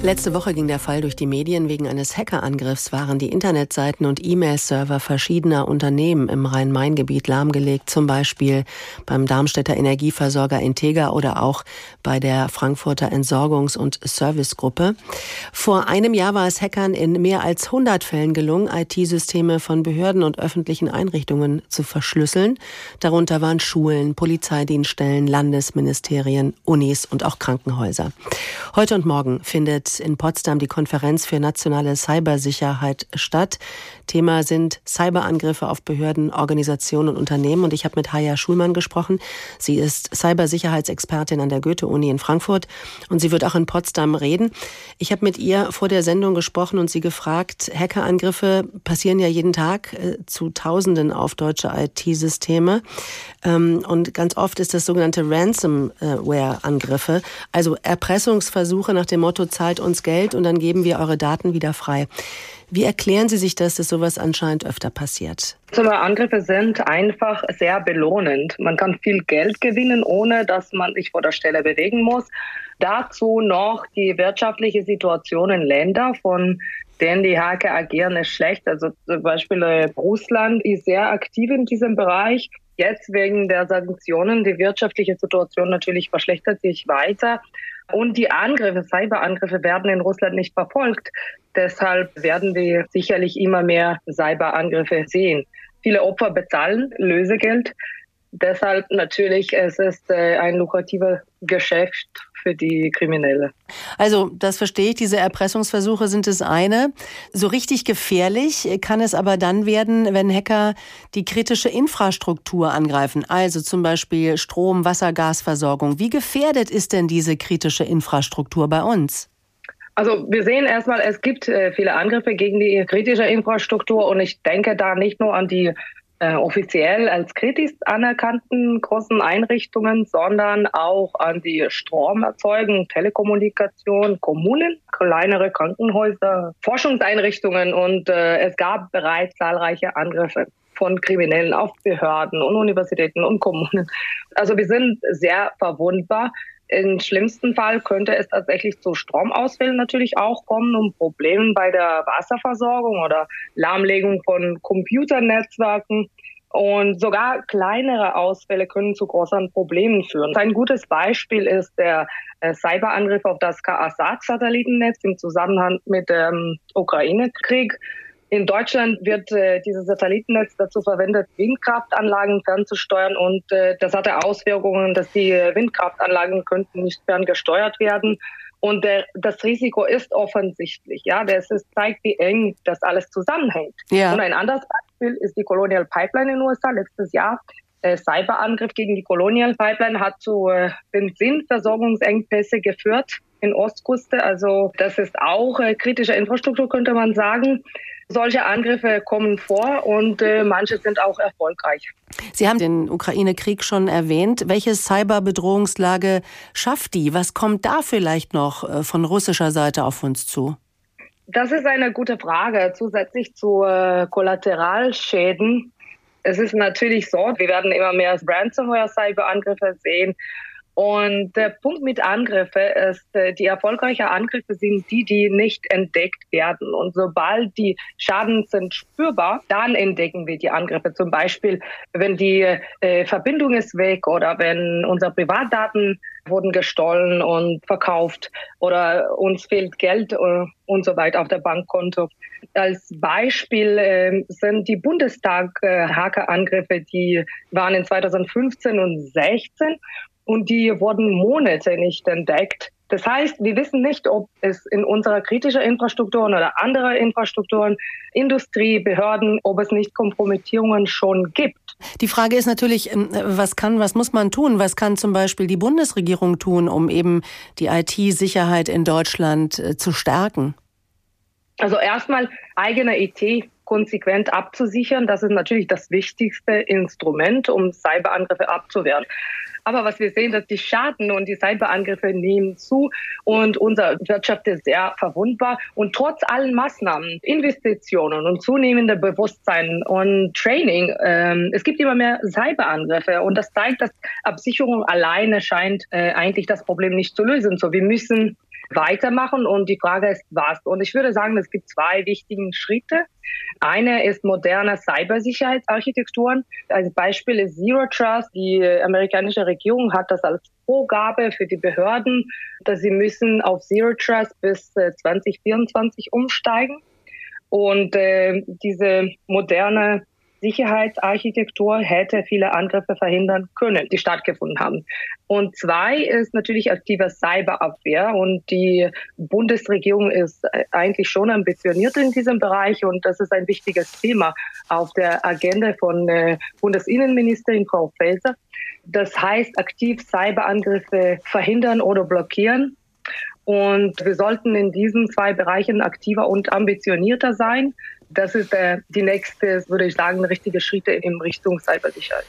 Letzte Woche ging der Fall durch die Medien. Wegen eines Hackerangriffs waren die Internetseiten und E-Mail-Server verschiedener Unternehmen im Rhein-Main-Gebiet lahmgelegt, zum Beispiel beim Darmstädter Energieversorger Integra oder auch bei der Frankfurter Entsorgungs- und Servicegruppe. Vor einem Jahr war es Hackern in mehr als 100 Fällen gelungen, IT-Systeme von Behörden und öffentlichen Einrichtungen zu verschlüsseln. Darunter waren Schulen, Polizeidienststellen, Landesministerien, Unis und auch Krankenhäuser. Heute und morgen findet in Potsdam die Konferenz für nationale Cybersicherheit statt. Thema sind Cyberangriffe auf Behörden, Organisationen und Unternehmen. Und ich habe mit Haya Schulmann gesprochen. Sie ist Cybersicherheitsexpertin an der Goethe-Uni in Frankfurt und sie wird auch in Potsdam reden. Ich habe mit ihr vor der Sendung gesprochen und sie gefragt, Hackerangriffe passieren ja jeden Tag äh, zu Tausenden auf deutsche IT-Systeme. Ähm, und ganz oft ist das sogenannte Ransomware-Angriffe, also Erpressungsversuche nach dem Motto, zahlt zahlt uns Geld und dann geben wir eure Daten wieder frei. Wie erklären Sie sich das, dass sowas anscheinend öfter passiert? Zum Angriffe sind einfach sehr belohnend. Man kann viel Geld gewinnen, ohne dass man sich vor der Stelle bewegen muss. Dazu noch die wirtschaftliche Situation in Ländern, von denen die Hacker agieren, ist schlecht. Also zum Beispiel äh, Russland ist sehr aktiv in diesem Bereich. Jetzt wegen der Sanktionen, die wirtschaftliche Situation natürlich verschlechtert sich weiter. Und die Angriffe, Cyberangriffe werden in Russland nicht verfolgt. Deshalb werden wir sicherlich immer mehr Cyberangriffe sehen. Viele Opfer bezahlen Lösegeld. Deshalb natürlich, es ist äh, ein lukrativer Geschäft für die Kriminelle. Also, das verstehe ich. Diese Erpressungsversuche sind das eine. So richtig gefährlich kann es aber dann werden, wenn Hacker die kritische Infrastruktur angreifen. Also zum Beispiel Strom, Wasser, Gasversorgung. Wie gefährdet ist denn diese kritische Infrastruktur bei uns? Also wir sehen erstmal, es gibt äh, viele Angriffe gegen die kritische Infrastruktur und ich denke da nicht nur an die äh, offiziell als kritisch anerkannten großen Einrichtungen, sondern auch an die Stromerzeugung, Telekommunikation, Kommunen, kleinere Krankenhäuser, Forschungseinrichtungen und äh, es gab bereits zahlreiche Angriffe von Kriminellen auf Behörden und Universitäten und Kommunen. Also wir sind sehr verwundbar. Im schlimmsten Fall könnte es tatsächlich zu Stromausfällen natürlich auch kommen, um Problemen bei der Wasserversorgung oder Lahmlegung von Computernetzwerken. Und sogar kleinere Ausfälle können zu großen Problemen führen. Ein gutes Beispiel ist der äh, Cyberangriff auf das Kasat-Satellitennetz im Zusammenhang mit dem Ukraine-Krieg. In Deutschland wird äh, dieses Satellitennetz dazu verwendet, Windkraftanlagen fernzusteuern und äh, das hatte Auswirkungen, dass die Windkraftanlagen könnten nicht ferngesteuert werden. Und der, das Risiko ist offensichtlich, ja, das ist, zeigt, wie eng das alles zusammenhängt. Ja. Und ein anderes Beispiel ist die Colonial Pipeline in den USA letztes Jahr. Äh, Cyberangriff gegen die Colonial Pipeline hat zu äh, Benzinversorgungsengpässe geführt in Ostküste. Also das ist auch äh, kritische Infrastruktur, könnte man sagen. Solche Angriffe kommen vor und äh, manche sind auch erfolgreich. Sie haben den Ukraine-Krieg schon erwähnt. Welche Cyberbedrohungslage schafft die? Was kommt da vielleicht noch äh, von russischer Seite auf uns zu? Das ist eine gute Frage. Zusätzlich zu äh, Kollateralschäden. Es ist natürlich so, wir werden immer mehr Ransomware-Cyberangriffe sehen. Und der Punkt mit Angriffe ist, äh, die erfolgreichen Angriffe sind die, die nicht entdeckt werden. Und sobald die Schaden sind spürbar, dann entdecken wir die Angriffe. Zum Beispiel, wenn die äh, Verbindung ist weg oder wenn unsere Privatdaten wurden gestohlen und verkauft oder uns fehlt Geld äh, und so weiter auf der Bankkonto. Als Beispiel äh, sind die Bundestag-Hackerangriffe, äh, die waren in 2015 und 2016 und die wurden Monate nicht entdeckt. Das heißt, wir wissen nicht, ob es in unserer kritischen Infrastruktur oder andere Infrastrukturen, Industrie, Behörden, ob es nicht Kompromittierungen schon gibt. Die Frage ist natürlich, ähm, was kann, was muss man tun? Was kann zum Beispiel die Bundesregierung tun, um eben die IT-Sicherheit in Deutschland äh, zu stärken? Also erstmal eigene IT konsequent abzusichern. Das ist natürlich das wichtigste Instrument, um Cyberangriffe abzuwehren. Aber was wir sehen, dass die Schaden und die Cyberangriffe nehmen zu und unsere Wirtschaft ist sehr verwundbar. Und trotz allen Maßnahmen, Investitionen und zunehmender Bewusstsein und Training, ähm, es gibt immer mehr Cyberangriffe und das zeigt, dass Absicherung alleine scheint äh, eigentlich das Problem nicht zu lösen. So, wir müssen weitermachen. Und die Frage ist, was? Und ich würde sagen, es gibt zwei wichtige Schritte. Eine ist moderne Cybersicherheitsarchitekturen. Als Beispiel ist Zero Trust. Die amerikanische Regierung hat das als Vorgabe für die Behörden, dass sie müssen auf Zero Trust bis 2024 äh, umsteigen. Und äh, diese moderne Sicherheitsarchitektur hätte viele Angriffe verhindern können, die stattgefunden haben. Und zwei ist natürlich aktive Cyberabwehr. Und die Bundesregierung ist eigentlich schon ambitioniert in diesem Bereich. Und das ist ein wichtiges Thema auf der Agenda von äh, Bundesinnenministerin Frau Faeser. Das heißt, aktiv Cyberangriffe verhindern oder blockieren. Und wir sollten in diesen zwei Bereichen aktiver und ambitionierter sein. Das ist äh, die nächste, würde ich sagen, richtige Schritte in Richtung Cybersicherheit.